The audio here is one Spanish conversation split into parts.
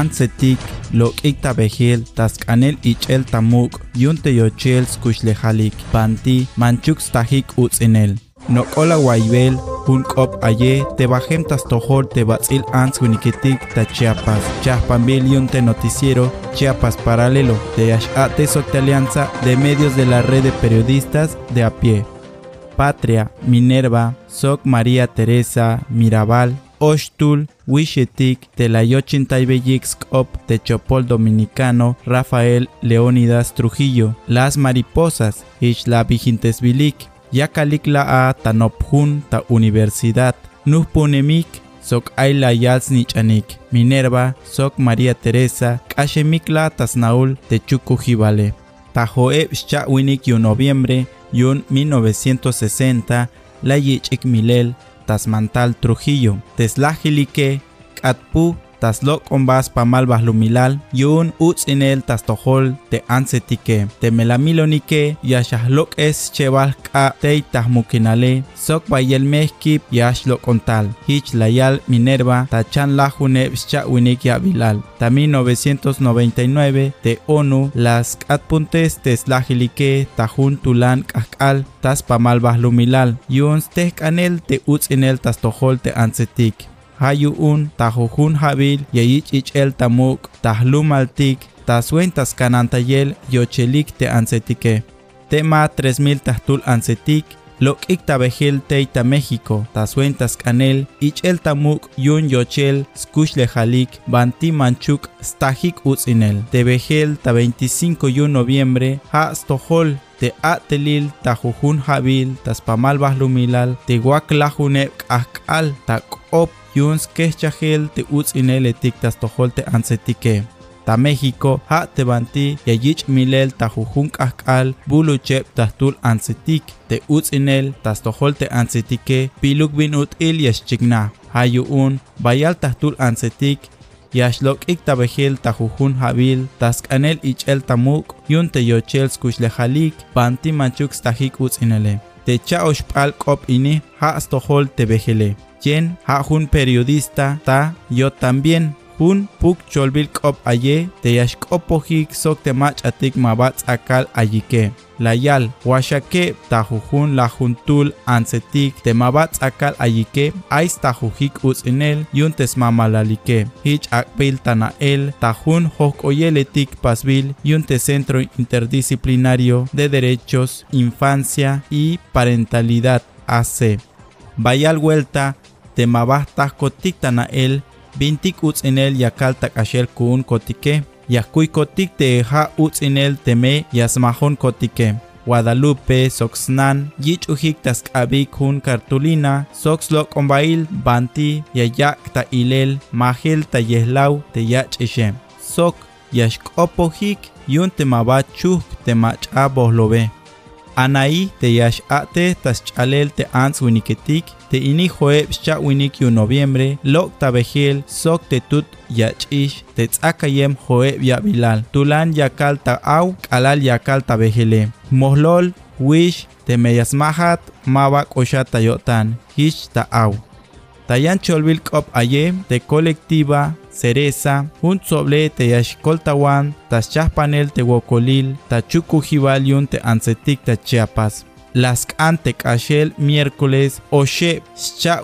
ansetik lo ikta behil tas kanel ichel tamuk yunte yochel skushlehalik banti manchuk stahik utzinel nokola waibel hun kop aye te bajem tas tohor te batzil ans winiketik ta Chiapas. Chiapanbil yunte noticiero Chiapas paralelo de Ashate Socte Alianza de medios de la red de periodistas de a pie. Patria, Minerva, Soc María Teresa, Mirabal, Oshtul, Wishetik, Telayochintaibeyixkop, Techopol Dominicano, Rafael Leónidas Trujillo, Las Mariposas, Ishla Vigintesbilik, Yakalikla a Tanophun, Ta Universidad, Nuhpunemik, Sok Ayla Yalsnichanik, Minerva, Sok María Teresa, Kashemikla Tasnaul, Techukujibale. Tajoeb Winik yu noviembre, yun 1960, la Yichik Milel, Tasmantal Trujillo, Teslajilique, Katpu, Taslok ombas pamal lumilal, yun uts inel tastohol te ansetike, te melamilonike, yashahlok es cheval ka te tahmukinale, sok bayel meskip yashlok ontal, hich layal Minerva, tachan lajune cha winik ya bilal, tami 999 de ONU, las katpuntes teslajilique, tajun tulan kakal, tas pamal lumilal, yun stek anel te uts inel tastohol te ansetik hayuun tahujun habil yayich el tamuk tahlumaltik tasuentas kanantayel yochelik te ansetike tema 3000 tahtul ansetik Lok ikta behel teita México, tasuentas canel, el tamuk yun yochel, skush halik, banti manchuk, utzinel. Te behel ta 25 yun noviembre, ha stohol, te atelil, ta jujun habil, tas pamal bahlumilal, te guak lahune akal, ta op yuns kechahel te uts inele tiktas toholte ansetike. Ta México ha te banti yayich milel ta jujun kakal bulu chep tahtul ansetik te uts inel tas toholte ansetike piluk bin ut il yashchigna. Hayu un bayal tahtul ansetik yashlok ik tabehil tajujun habil tas kanel ichel tamuk yun te yochel skushlehalik banti manchuk stajik uts inele. Te cha oshpal kop ini ha stohol te behele. Jen ha un periodista ta yo también hun puk cholbil kop aye te yashkopohik sok te atik mabat akal ayike. Layal, washake tajujun la juntul ansetik te mabat akal ayike, ais tajujik uzinel yun tesmamalalike. Hich akpil tanael, tajun hok oyeletik pasbil yun te centro interdisciplinario de derechos, infancia y parentalidad AC. Bayal vuelta te mabastas kotik bintik uts en el yakal takashel kun kotike yakuy kotik te ha uts en el teme yasmajon kotike Guadalupe, Soxnan, Yich Ujik Taskabi Kun Cartulina, Soxlok Ombail, Banti, Yayak Ta Ilel, Mahil Ta Yehlau, Te Yach Sok, Yashkopojik, Yun Te Mabachuk, Te Macha Bohlobe. Anaí te yash ate tas chalel te ans winiketik, te ini joe cha winik yu noviembre, lok tabejil sok te tut yachish, te tzakayem joe ya bilal, tulan yakal ta au, kalal yakal tabejele. Mohlol, wish, te meyasmahat, mawa kosha tayotan, hish ta au. Tayan cholbil kop aye, te colectiva, cereza, un soble te yashkoltawan, tas chahpanel te wokolil, ta chukujibaliun te ansetik ta chiapas. Las ante kashel miércoles, oche,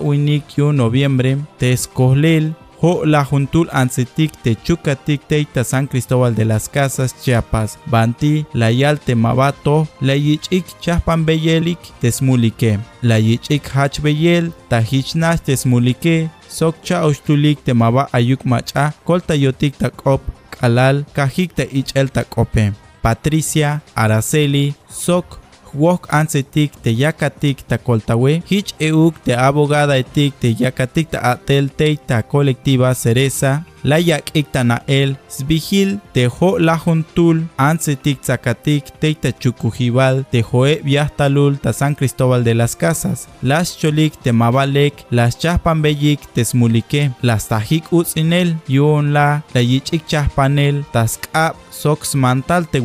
winik yu noviembre, te escohlel, Ho la juntul ansetik te chukatik teita San Cristóbal de las Casas Chiapas, Banti, la yal te mabato, la yichik chahpan beyelik tesmulike, la yichik hach beyel, tahichnach tesmulike, sok cha ustulik te maba ayuk macha, kolta yotik takop, kalal, kahik te ichel takope. Patricia, Araceli, sok wok ansetik te yakatik ta koltawe, hich euk te abogada etik te yakatik ta atel te ta colectiva cereza, la yak ikta na el, sbihil te ho la juntul, ansetik zakatik te ta chukujibal, te joe viahtalul ta San Cristóbal de las Casas, las cholik te mabalek, las chahpan beyik te smulike, las tajik utzinel, yun la, la yichik chahpanel, tas kap, sox mantal te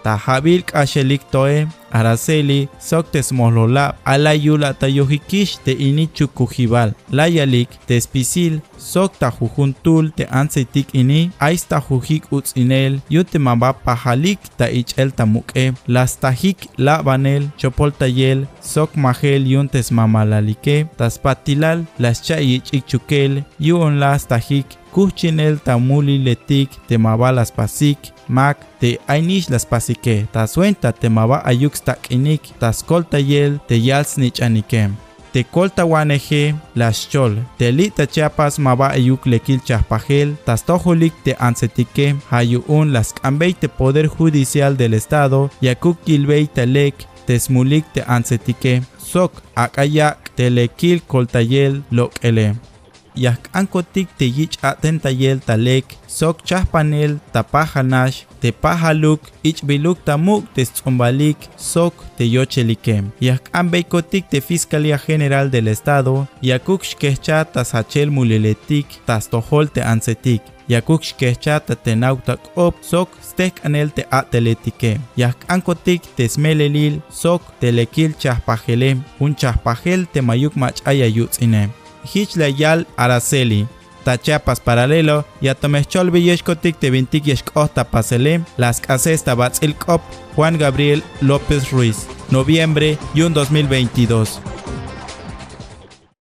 winiketike. Ta habil kashelik toe, Araceli sok tesmolola alayula tayohikish te inichu kujibal layalik tespisil sok tajujuntul te anseitik ini ais tajujik utzinel yute mamba pajalik ta ichel tamuke las tajik la banel chopol tayel sok mahel yuntes mamalalike taspatilal las chayich ikchukel yuon las tajik kuchinel tamuli letik te mabalas pasik mak te ainish las pasike ta suenta te maba ayux takinik tas kolta yel te yals nich anikem te kolta waneje las chol te lita chiapas maba ayuk lekil chapajel tas tojolik te ansetike hayuun las kambei te poder judicial del estado yakuk kilbei telek tesmulik te ansetike sok akayak telekil koltayel lok yak ankotik te yich aten tayel talek sok chahpanel pahaluk ich biluk tamuk te tzombalik sok te yochelikem. Yak ambeikotik te Fiscalía General del Estado yakuk shkehcha tas hachel muleletik tas tohol te ansetik. Yakuk shkehcha ta tenautak op sok stek anel te ateletike yak ankotik te smelelil sok telekil chahpajelem un chahpajel te mayuk mach ayayutzinem hich la yal Araceli. Tachapas paralelo y a tomechol villeshkotik te vintik yeshkota paselem las cases tabats el cop Juan Gabriel López Ruiz. Noviembre y un 2022.